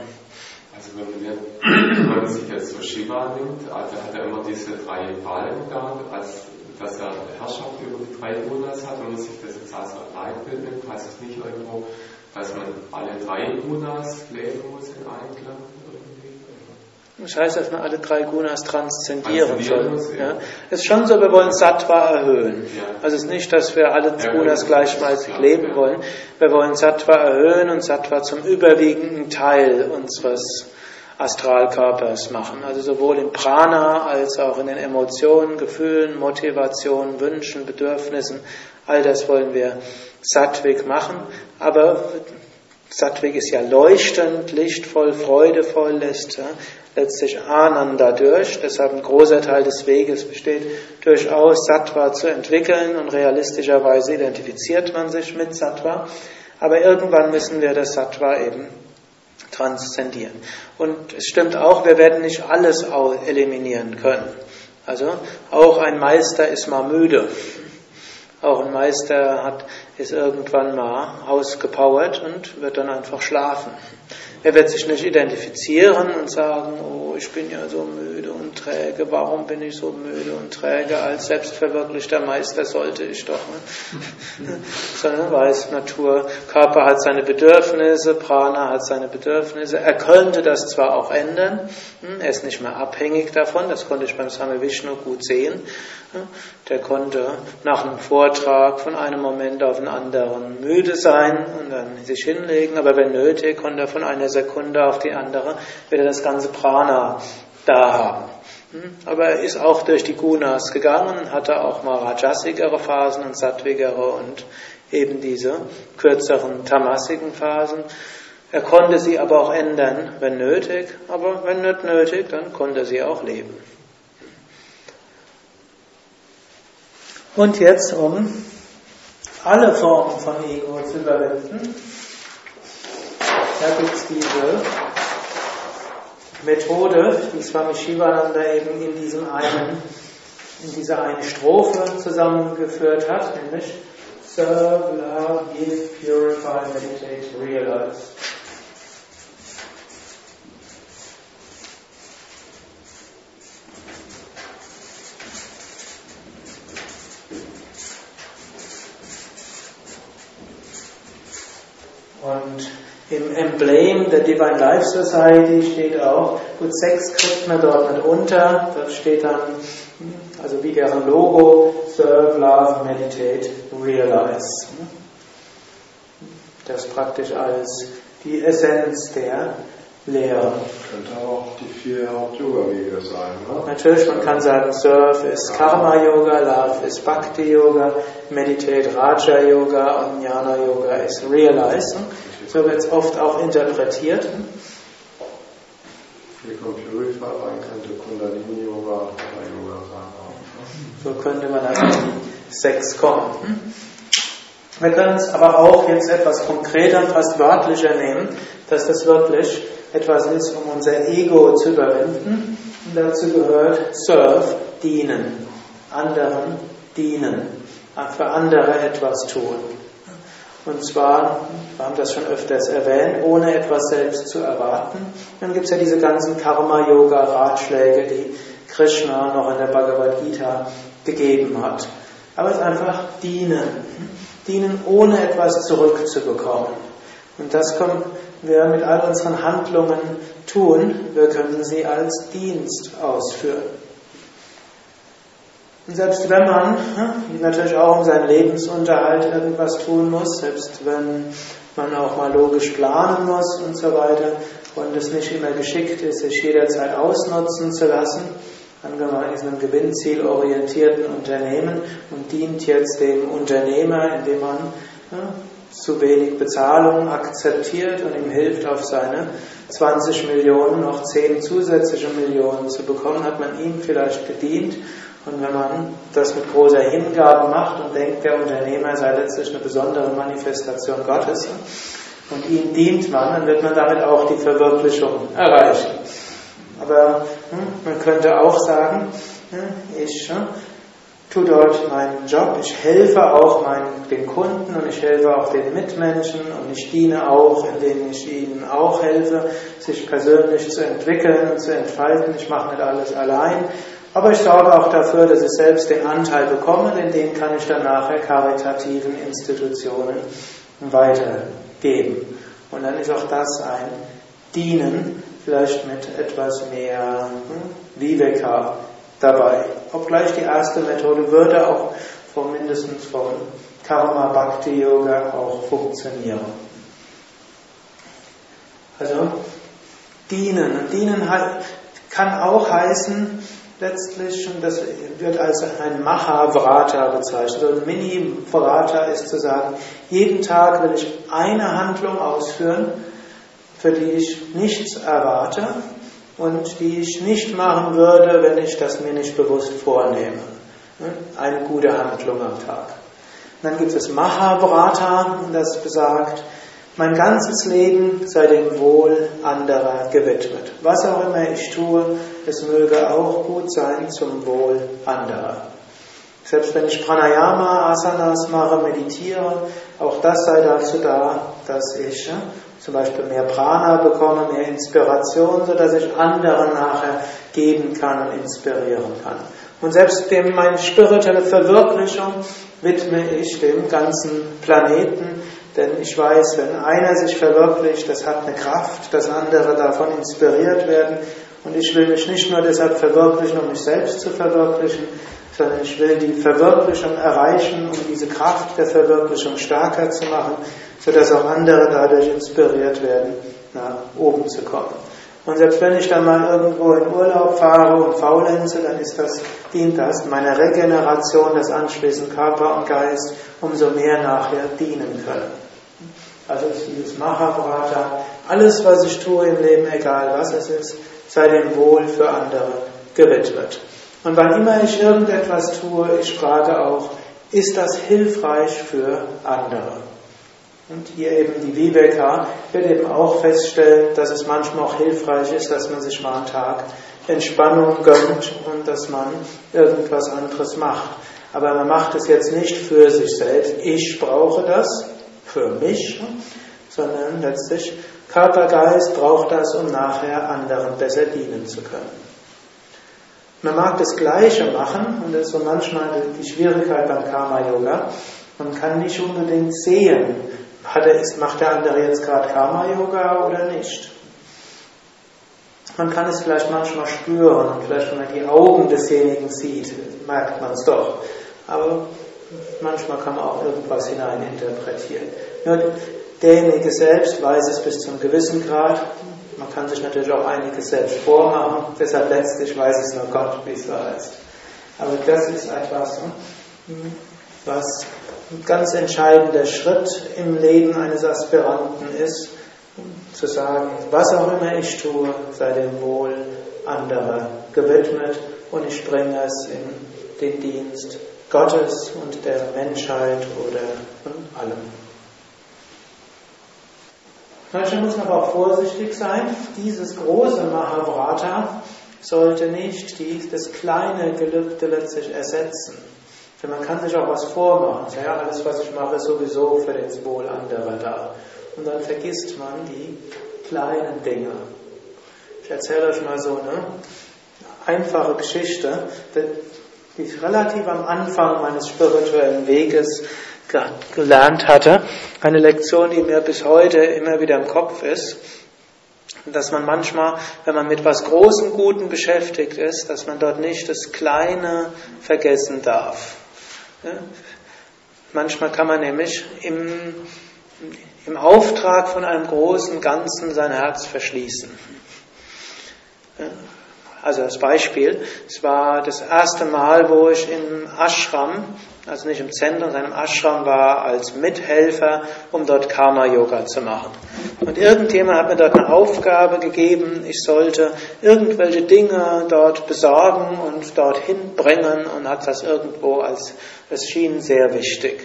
Also wenn man, wenn man sich jetzt so Shiva nimmt, also hat er immer diese drei Balken da, als dass er Herrschaft über die drei Gunas hat, wenn man sich das jetzt als Leitbild nimmt, heißt es nicht irgendwo, dass man alle drei Gunas leben muss in Einklang? Das heißt, dass man alle drei Gunas transzendieren soll. Ja. Es ist schon so, wir wollen Sattva erhöhen. Ja. Also es ist nicht, dass wir alle Gunas gleichmäßig leben wollen. Wir wollen Sattva erhöhen und Sattva zum überwiegenden Teil unseres Astralkörpers machen. Also sowohl im Prana als auch in den Emotionen, Gefühlen, Motivationen, Wünschen, Bedürfnissen. All das wollen wir sattwig machen. Aber Sattvik ist ja leuchtend, lichtvoll, freudevoll, lässt ja, letztlich Ananda durch. Deshalb ein großer Teil des Weges besteht durchaus, Sattva zu entwickeln und realistischerweise identifiziert man sich mit Sattva. Aber irgendwann müssen wir das Sattva eben transzendieren. Und es stimmt auch, wir werden nicht alles eliminieren können. Also auch ein Meister ist mal müde. Auch ein Meister hat, ist irgendwann mal ausgepowert und wird dann einfach schlafen. Er wird sich nicht identifizieren und sagen, oh, ich bin ja so müde und träge, warum bin ich so müde und träge? Als selbstverwirklichter Meister sollte ich doch. Ne? Sondern weiß, Natur, Körper hat seine Bedürfnisse, Prana hat seine Bedürfnisse. Er könnte das zwar auch ändern, hm, er ist nicht mehr abhängig davon, das konnte ich beim Same Vishnu gut sehen. Der konnte nach einem Vortrag von einem Moment auf den anderen müde sein und dann sich hinlegen, aber wenn nötig, konnte er von einer Sekunde auf die andere wieder das ganze Prana da haben. Hm? Aber er ist auch durch die Gunas gegangen, hatte auch mal rajasigere Phasen und sattwigere und eben diese kürzeren tamasigen Phasen. Er konnte sie aber auch ändern, wenn nötig, aber wenn nicht nötig, dann konnte er sie auch leben. Und jetzt, um alle Formen von Ego zu überwinden, da gibt es diese Methode, die Swami Shivananda eben in diesem einen, in dieser einen Strophe zusammengeführt hat, nämlich Serve, Love, Give, Purify, Meditate, Realize. Und im Emblem der Divine Life Society steht auch, gut, Sex kriegt man dort nicht unter, dort steht dann, also wie deren Logo, Serve, Love, Meditate, Realize. Das praktisch als die Essenz der Lehre. Könnte auch die vier Haupt-Yoga-Wege sein, ne? Natürlich, man kann sagen, Surf ist Karma-Yoga, Love ist Bhakti-Yoga, Meditate Raja-Yoga und Jnana-Yoga ist Realize. So wird es oft auch interpretiert. Hier kommt Purify rein, könnte Kundalini-Yoga oder Yoga sein. Ne? So könnte man also die sechs kommen. Wir können es aber auch jetzt etwas konkreter, fast wörtlicher nehmen, dass das wirklich etwas ist, um unser Ego zu überwinden. Und dazu gehört Serve, dienen, anderen dienen, für andere etwas tun. Und zwar, wir haben das schon öfters erwähnt, ohne etwas selbst zu erwarten. Dann gibt es ja diese ganzen Karma-Yoga-Ratschläge, die Krishna noch in der Bhagavad Gita gegeben hat. Aber es ist einfach dienen. Dienen ohne etwas zurückzubekommen. Und das können wir mit all unseren Handlungen tun. Wir können sie als Dienst ausführen. Und selbst wenn man hm, natürlich auch um seinen Lebensunterhalt irgendwas tun muss, selbst wenn man auch mal logisch planen muss und so weiter und es nicht immer geschickt ist, sich jederzeit ausnutzen zu lassen, angenommen ist einem gewinnzielorientierten Unternehmen und dient jetzt dem Unternehmer, indem man hm, zu wenig Bezahlung akzeptiert und ihm hilft, auf seine 20 Millionen noch 10 zusätzliche Millionen zu bekommen, hat man ihm vielleicht gedient. Und wenn man das mit großer Hingabe macht und denkt, der Unternehmer sei letztlich eine besondere Manifestation Gottes und ihm dient man, dann wird man damit auch die Verwirklichung erreichen. Aber hm, man könnte auch sagen, hm, ich hm, tue dort meinen Job, ich helfe auch meinen, den Kunden und ich helfe auch den Mitmenschen und ich diene auch, indem ich ihnen auch helfe, sich persönlich zu entwickeln und zu entfalten. Ich mache nicht alles allein, aber ich sorge auch dafür, dass ich selbst den Anteil bekomme, denn den kann ich dann nachher karitativen Institutionen weitergeben. Und dann ist auch das ein Dienen, vielleicht mit etwas mehr hm, Viveka dabei. Obgleich die erste Methode würde auch vom mindestens vom Karma Bhakti Yoga auch funktionieren. Also dienen. Dienen kann auch heißen, letztlich, und das wird als ein Maha-Vrata bezeichnet. Also ein Mini-Vrata ist zu sagen, jeden Tag will ich eine Handlung ausführen, für die ich nichts erwarte und die ich nicht machen würde, wenn ich das mir nicht bewusst vornehme. Eine gute Handlung am Tag. Dann gibt es Mahavrata, das besagt, mein ganzes Leben sei dem Wohl anderer gewidmet. Was auch immer ich tue, es möge auch gut sein zum Wohl anderer. Selbst wenn ich Pranayama, Asanas mache, meditiere, auch das sei dazu da, dass ich ja, zum Beispiel mehr Prana bekomme, mehr Inspiration, sodass ich anderen nachher geben kann und inspirieren kann. Und selbst dem meine spirituelle Verwirklichung widme ich dem ganzen Planeten, denn ich weiß, wenn einer sich verwirklicht, das hat eine Kraft, dass andere davon inspiriert werden. Und ich will mich nicht nur deshalb verwirklichen, um mich selbst zu verwirklichen, sondern ich will die Verwirklichung erreichen, um diese Kraft der Verwirklichung stärker zu machen, sodass auch andere dadurch inspiriert werden, nach oben zu kommen. Und selbst wenn ich dann mal irgendwo in Urlaub fahre und faulenze, dann ist das, dient das meiner Regeneration, das anschließend Körper und Geist umso mehr nachher dienen können. Also dieses Mahabharata, alles was ich tue im Leben, egal was es ist, sei dem Wohl für andere gewidmet. Und wann immer ich irgendetwas tue, ich frage auch, ist das hilfreich für andere? Und hier eben die Viveka wird eben auch feststellen, dass es manchmal auch hilfreich ist, dass man sich mal einen Tag Entspannung gönnt und dass man irgendwas anderes macht. Aber man macht es jetzt nicht für sich selbst. Ich brauche das, für mich, sondern letztlich Körper, Geist braucht das, um nachher anderen besser dienen zu können. Man mag das Gleiche machen, und das ist so manchmal die Schwierigkeit beim Karma-Yoga. Man kann nicht unbedingt sehen, macht der andere jetzt gerade Karma-Yoga oder nicht. Man kann es vielleicht manchmal spüren und vielleicht, wenn man die Augen desjenigen sieht, merkt man es doch. Aber manchmal kann man auch irgendwas hineininterpretieren. Nur derjenige selbst weiß es bis zu einem gewissen Grad. Man kann sich natürlich auch einiges selbst vormachen, deshalb letztlich weiß es nur Gott, wie es so heißt. Aber das ist etwas, was ein ganz entscheidender Schritt im Leben eines Aspiranten ist, zu sagen, was auch immer ich tue, sei dem Wohl anderer gewidmet und ich bringe es in den Dienst Gottes und der Menschheit oder von allem. Manchmal muss man aber auch vorsichtig sein. Dieses große Mahabharata sollte nicht die, das kleine Gelübde letztlich ersetzen. Denn man kann sich auch was vormachen. Ja, alles, was ich mache, ist sowieso für das Wohl anderer da. Und dann vergisst man die kleinen Dinge. Ich erzähle euch mal so eine einfache Geschichte die ich relativ am Anfang meines spirituellen Weges gelernt hatte. Eine Lektion, die mir bis heute immer wieder im Kopf ist. Dass man manchmal, wenn man mit was Großem Guten beschäftigt ist, dass man dort nicht das Kleine vergessen darf. Manchmal kann man nämlich im, im Auftrag von einem großen Ganzen sein Herz verschließen. Also als Beispiel, es war das erste Mal, wo ich im Ashram, also nicht im Zentrum, sondern im Ashram war als Mithelfer, um dort Karma-Yoga zu machen. Und irgendjemand hat mir dort eine Aufgabe gegeben, ich sollte irgendwelche Dinge dort besorgen und dorthin bringen und hat das irgendwo als, es schien sehr wichtig.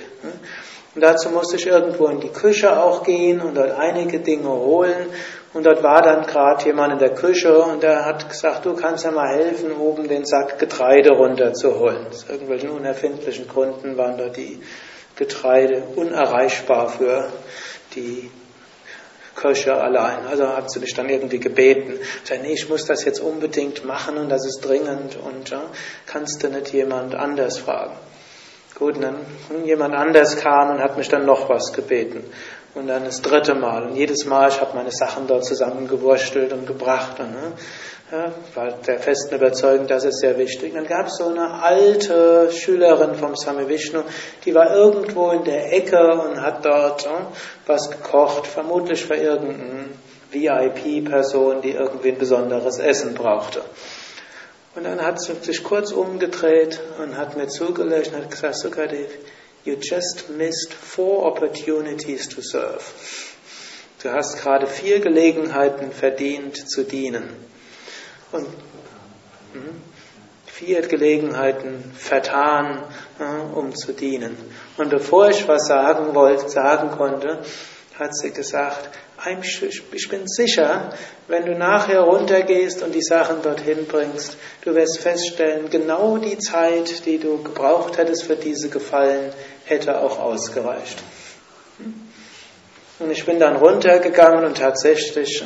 Und dazu musste ich irgendwo in die Küche auch gehen und dort einige Dinge holen. Und dort war dann gerade jemand in der Küche und der hat gesagt, du kannst ja mal helfen, oben den Sack Getreide runterzuholen. Aus irgendwelchen unerfindlichen Gründen waren dort die Getreide unerreichbar für die Köche allein. Also hat sie mich dann irgendwie gebeten. Ich sagte, nee, ich muss das jetzt unbedingt machen und das ist dringend und ja, kannst du nicht jemand anders fragen? Gut, und dann jemand anders kam und hat mich dann noch was gebeten. Und dann das dritte Mal. Und jedes Mal, ich habe meine Sachen dort zusammengewurstelt und gebracht. Und, ne, ja, war der festen Überzeugung, das ist sehr wichtig. Dann gab es so eine alte Schülerin vom Same Vishnu, die war irgendwo in der Ecke und hat dort ja, was gekocht, vermutlich für irgendeine VIP-Person, die irgendwie ein besonderes Essen brauchte. Und dann hat sie sich kurz umgedreht und hat mir zugelöscht und hat gesagt, Sukadev, you just missed four opportunities to serve. Du hast gerade vier Gelegenheiten verdient zu dienen. Und hm, vier Gelegenheiten vertan, um zu dienen. Und bevor ich was sagen wollte, sagen konnte, hat sie gesagt, ich bin sicher, wenn du nachher runtergehst und die Sachen dorthin bringst, du wirst feststellen, genau die Zeit, die du gebraucht hättest für diese Gefallen, hätte auch ausgereicht. Und ich bin dann runtergegangen und tatsächlich,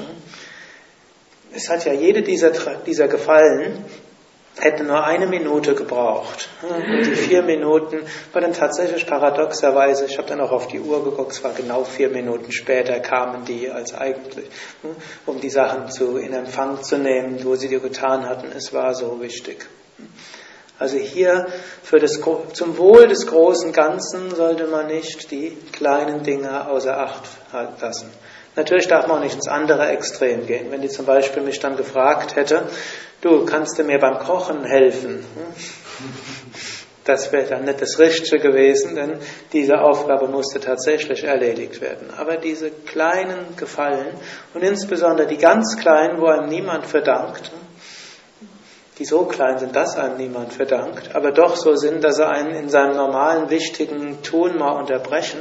es hat ja jede dieser, dieser Gefallen hätte nur eine Minute gebraucht. Und die vier Minuten war dann tatsächlich paradoxerweise, ich habe dann auch auf die Uhr geguckt, es war genau vier Minuten später kamen die als eigentlich, um die Sachen zu, in Empfang zu nehmen, wo sie die getan hatten. Es war so wichtig. Also hier für das, zum Wohl des großen Ganzen sollte man nicht die kleinen Dinge außer Acht lassen. Natürlich darf man auch nicht ins andere Extrem gehen. Wenn die zum Beispiel mich dann gefragt hätte, du kannst du mir beim Kochen helfen? Das wäre dann nicht das Richtige gewesen, denn diese Aufgabe musste tatsächlich erledigt werden. Aber diese kleinen Gefallen und insbesondere die ganz kleinen, wo einem niemand verdankt, die so klein sind, dass einem niemand verdankt, aber doch so sind, dass sie einen in seinem normalen, wichtigen Tun mal unterbrechen,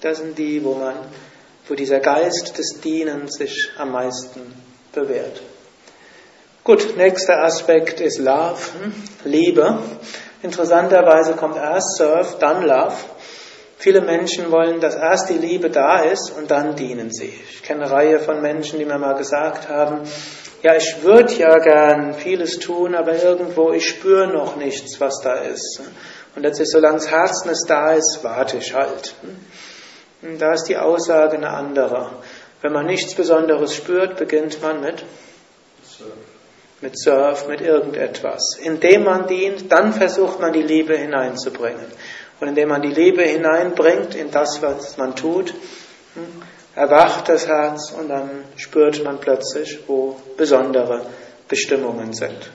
das sind die, wo man, wo dieser Geist des Dienens sich am meisten bewährt. Gut, nächster Aspekt ist Love, hm? Liebe. Interessanterweise kommt erst Serve, dann Love. Viele Menschen wollen, dass erst die Liebe da ist und dann dienen sie. Ich kenne eine Reihe von Menschen, die mir mal gesagt haben, ja, ich würde ja gern vieles tun, aber irgendwo, ich spüre noch nichts, was da ist. Und letztlich, solange das Herz nicht da ist, warte ich halt. Da ist die Aussage eine andere. Wenn man nichts Besonderes spürt, beginnt man mit mit Surf, mit irgendetwas. Indem man dient, dann versucht man die Liebe hineinzubringen. Und indem man die Liebe hineinbringt in das, was man tut, hm, erwacht das Herz und dann spürt man plötzlich, wo besondere Bestimmungen sind.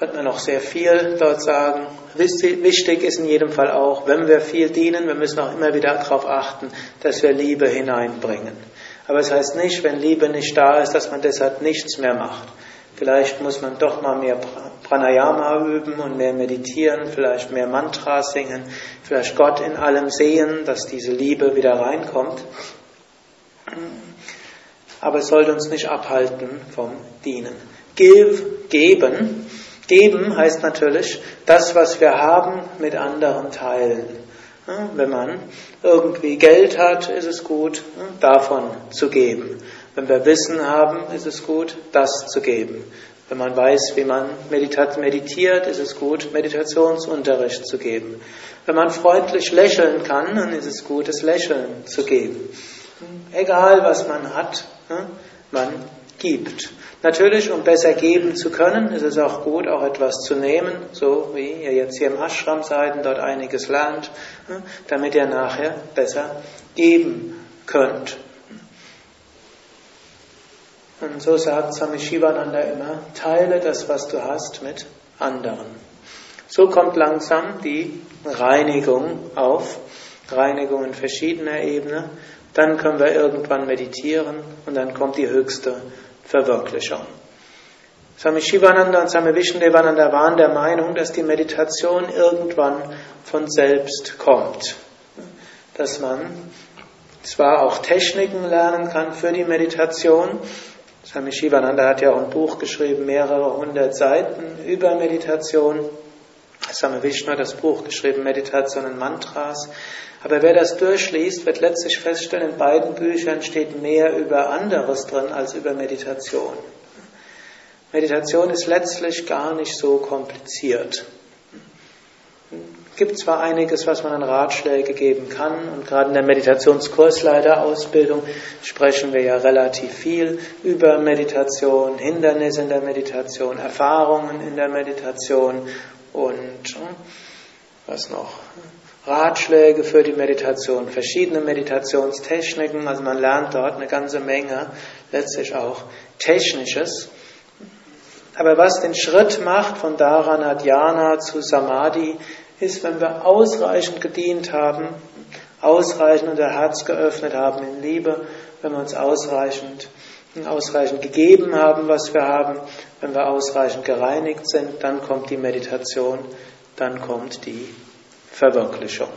Könnte man noch sehr viel dort sagen. Wichtig ist in jedem Fall auch, wenn wir viel dienen, wir müssen auch immer wieder darauf achten, dass wir Liebe hineinbringen. Aber es heißt nicht, wenn Liebe nicht da ist, dass man deshalb nichts mehr macht. Vielleicht muss man doch mal mehr Pranayama üben und mehr meditieren, vielleicht mehr Mantra singen, vielleicht Gott in allem sehen, dass diese Liebe wieder reinkommt. Aber es sollte uns nicht abhalten vom Dienen. Give, geben. Geben heißt natürlich, das, was wir haben, mit anderen teilen. Wenn man irgendwie Geld hat, ist es gut, davon zu geben. Wenn wir Wissen haben, ist es gut, das zu geben. Wenn man weiß, wie man meditiert, ist es gut, Meditationsunterricht zu geben. Wenn man freundlich lächeln kann, dann ist es gut, das Lächeln zu geben. Egal, was man hat, man gibt. Natürlich, um besser geben zu können, ist es auch gut, auch etwas zu nehmen, so wie ihr jetzt hier im Ashram seid und dort einiges lernt, damit ihr nachher besser geben könnt. Und so sagt Swami Shivananda immer, teile das, was du hast, mit anderen. So kommt langsam die Reinigung auf, Reinigung in verschiedener Ebene. Dann können wir irgendwann meditieren und dann kommt die höchste Verwirklichung. Swami Shivananda und Swami Vishnudevananda waren der Meinung, dass die Meditation irgendwann von selbst kommt. Dass man zwar auch Techniken lernen kann für die Meditation. Swami Shivananda hat ja auch ein Buch geschrieben, mehrere hundert Seiten über Meditation. Swami Vishnu hat das Buch geschrieben, Meditation und Mantras. Aber wer das durchliest, wird letztlich feststellen, in beiden Büchern steht mehr über anderes drin als über Meditation. Meditation ist letztlich gar nicht so kompliziert. Es gibt zwar einiges, was man an Ratschläge geben kann, und gerade in der Meditationskursleiterausbildung sprechen wir ja relativ viel über Meditation, Hindernisse in der Meditation, Erfahrungen in der Meditation und hm, was noch? Ratschläge für die Meditation, verschiedene Meditationstechniken. Also man lernt dort eine ganze Menge, letztlich auch Technisches. Aber was den Schritt macht von Dharana Dhyana zu Samadhi, ist, wenn wir ausreichend gedient haben, ausreichend unser Herz geöffnet haben in Liebe, wenn wir uns ausreichend, ausreichend gegeben haben, was wir haben, wenn wir ausreichend gereinigt sind, dann kommt die Meditation, dann kommt die Verwirklichung.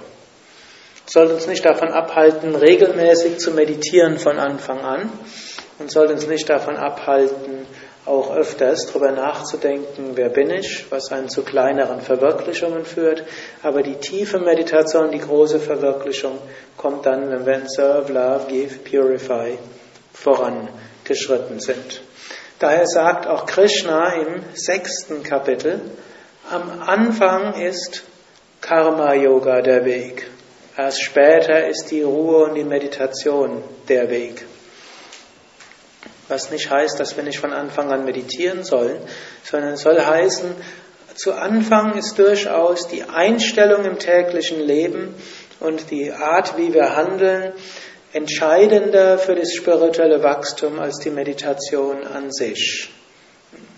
Soll uns nicht davon abhalten, regelmäßig zu meditieren von Anfang an und soll uns nicht davon abhalten, auch öfters darüber nachzudenken, wer bin ich, was einen zu kleineren Verwirklichungen führt. Aber die tiefe Meditation, die große Verwirklichung kommt dann, wenn wir in Serve, Love, Give, Purify vorangeschritten sind. Daher sagt auch Krishna im sechsten Kapitel, am Anfang ist Karma Yoga der Weg. Erst später ist die Ruhe und die Meditation der Weg. Was nicht heißt, dass wir nicht von Anfang an meditieren sollen, sondern es soll heißen, zu Anfang ist durchaus die Einstellung im täglichen Leben und die Art, wie wir handeln, entscheidender für das spirituelle Wachstum als die Meditation an sich.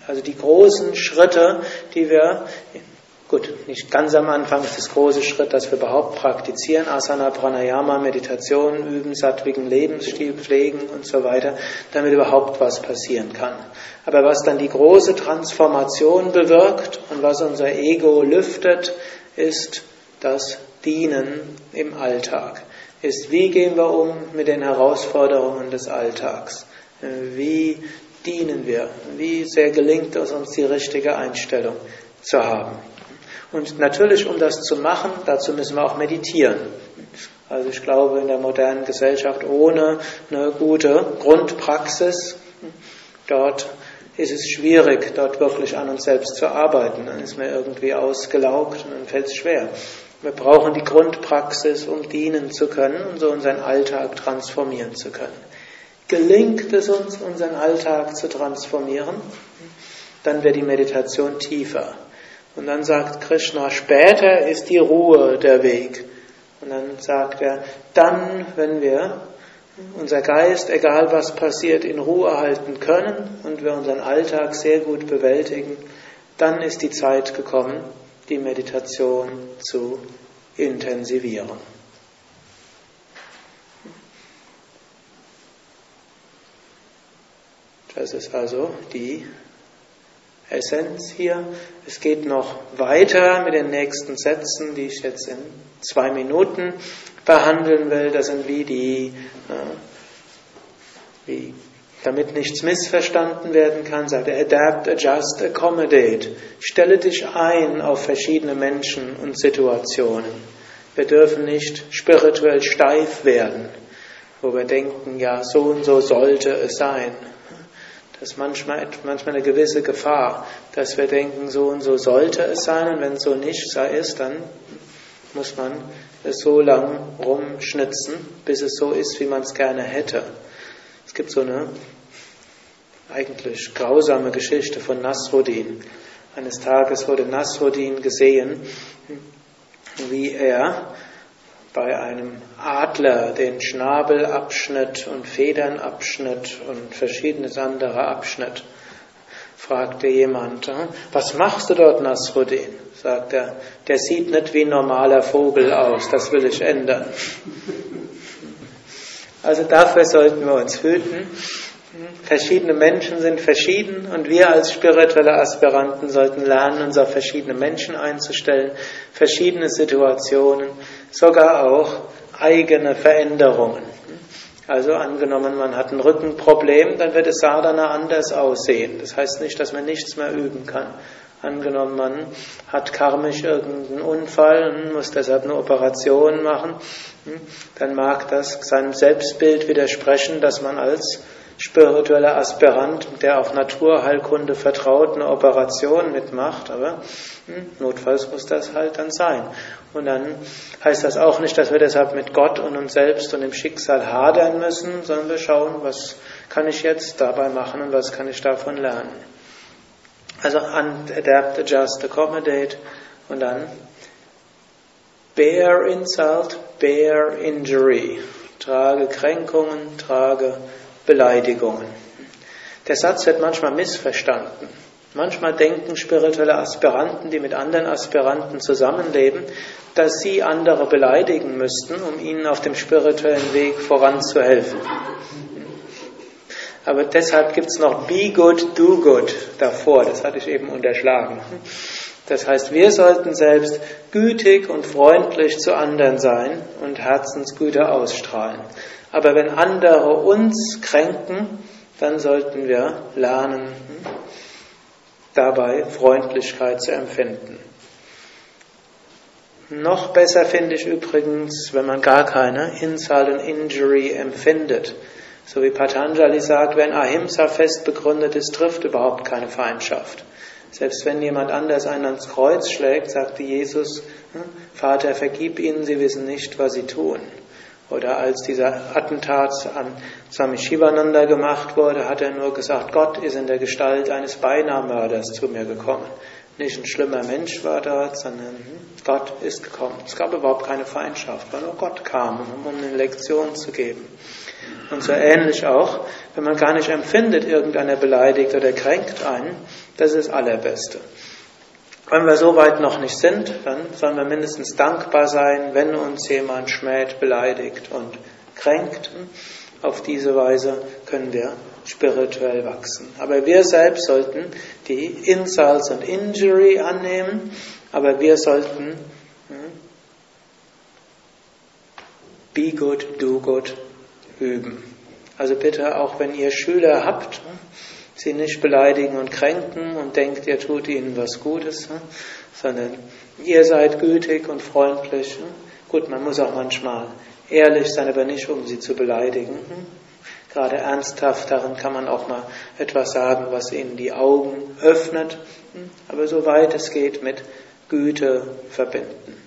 Also die großen Schritte, die wir Gut, nicht ganz am Anfang ist das große Schritt, dass wir überhaupt praktizieren, Asana, Pranayama, Meditation üben, sattwigen Lebensstil pflegen und so weiter, damit überhaupt was passieren kann. Aber was dann die große Transformation bewirkt und was unser Ego lüftet, ist das Dienen im Alltag. Ist, wie gehen wir um mit den Herausforderungen des Alltags? Wie dienen wir? Wie sehr gelingt es uns, die richtige Einstellung zu haben? Und natürlich, um das zu machen, dazu müssen wir auch meditieren. Also ich glaube, in der modernen Gesellschaft ohne eine gute Grundpraxis, dort ist es schwierig, dort wirklich an uns selbst zu arbeiten. Dann ist man irgendwie ausgelaugt und dann fällt es schwer. Wir brauchen die Grundpraxis, um dienen zu können und so unseren Alltag transformieren zu können. Gelingt es uns, unseren Alltag zu transformieren, dann wird die Meditation tiefer. Und dann sagt Krishna, später ist die Ruhe der Weg. Und dann sagt er, dann, wenn wir unser Geist, egal was passiert, in Ruhe halten können und wir unseren Alltag sehr gut bewältigen, dann ist die Zeit gekommen, die Meditation zu intensivieren. Das ist also die Essenz hier. Es geht noch weiter mit den nächsten Sätzen, die ich jetzt in zwei Minuten behandeln will. Das sind wie die, äh, wie, damit nichts missverstanden werden kann, sagt er, adapt, adjust, accommodate. Stelle dich ein auf verschiedene Menschen und Situationen. Wir dürfen nicht spirituell steif werden, wo wir denken, ja, so und so sollte es sein. Das ist manchmal, manchmal eine gewisse Gefahr, dass wir denken, so und so sollte es sein und wenn es so nicht sei ist, dann muss man es so lang rumschnitzen, bis es so ist, wie man es gerne hätte. Es gibt so eine eigentlich grausame Geschichte von Nasruddin. Eines Tages wurde Nasruddin gesehen, wie er bei einem Adler den Schnabel abschnitt und Federn abschnitt und verschiedenes andere abschnitt. Fragte jemand, hm, was machst du dort, Nasruddin? Sagt er, der sieht nicht wie ein normaler Vogel aus, das will ich ändern. Also dafür sollten wir uns hüten. Verschiedene Menschen sind verschieden und wir als spirituelle Aspiranten sollten lernen, uns auf verschiedene Menschen einzustellen, verschiedene Situationen, sogar auch eigene Veränderungen. Also angenommen, man hat ein Rückenproblem, dann wird es Sadhana anders aussehen. Das heißt nicht, dass man nichts mehr üben kann. Angenommen, man hat karmisch irgendeinen Unfall und muss deshalb eine Operation machen, dann mag das seinem Selbstbild widersprechen, dass man als spiritueller Aspirant, der auf Naturheilkunde vertraut, eine Operation mitmacht, aber hm, notfalls muss das halt dann sein. Und dann heißt das auch nicht, dass wir deshalb mit Gott und uns selbst und dem Schicksal hadern müssen, sondern wir schauen, was kann ich jetzt dabei machen und was kann ich davon lernen. Also adapt, adjust, accommodate und dann bear insult, bear injury. Trage Kränkungen, trage Beleidigungen. Der Satz wird manchmal missverstanden. Manchmal denken spirituelle Aspiranten, die mit anderen Aspiranten zusammenleben, dass sie andere beleidigen müssten, um ihnen auf dem spirituellen Weg voranzuhelfen. Aber deshalb gibt es noch Be Good, Do Good davor. Das hatte ich eben unterschlagen. Das heißt, wir sollten selbst gütig und freundlich zu anderen sein und Herzensgüte ausstrahlen. Aber wenn andere uns kränken, dann sollten wir lernen, dabei Freundlichkeit zu empfinden. Noch besser finde ich übrigens, wenn man gar keine Insult und Injury empfindet. So wie Patanjali sagt, wenn Ahimsa fest begründet ist, trifft überhaupt keine Feindschaft. Selbst wenn jemand anders einen ans Kreuz schlägt, sagte Jesus, hm, Vater, vergib ihnen, sie wissen nicht, was sie tun. Oder als dieser Attentat an Swami Shivananda gemacht wurde, hat er nur gesagt, Gott ist in der Gestalt eines Beinahmörders zu mir gekommen. Nicht ein schlimmer Mensch war dort, sondern Gott ist gekommen. Es gab überhaupt keine Feindschaft, weil nur Gott kam, um eine Lektion zu geben. Und so ähnlich auch, wenn man gar nicht empfindet, irgendeiner beleidigt oder kränkt einen, das ist das Allerbeste. Wenn wir so weit noch nicht sind, dann sollen wir mindestens dankbar sein, wenn uns jemand schmäht, beleidigt und kränkt. Auf diese Weise können wir spirituell wachsen. Aber wir selbst sollten die Insults und Injury annehmen, aber wir sollten hm, be good, do good üben. Also bitte, auch wenn ihr Schüler habt, sie nicht beleidigen und kränken und denkt, ihr tut ihnen was Gutes, sondern ihr seid gütig und freundlich. Gut, man muss auch manchmal ehrlich sein, aber nicht, um sie zu beleidigen. Gerade ernsthaft, darin kann man auch mal etwas sagen, was ihnen die Augen öffnet, aber soweit es geht mit Güte verbinden.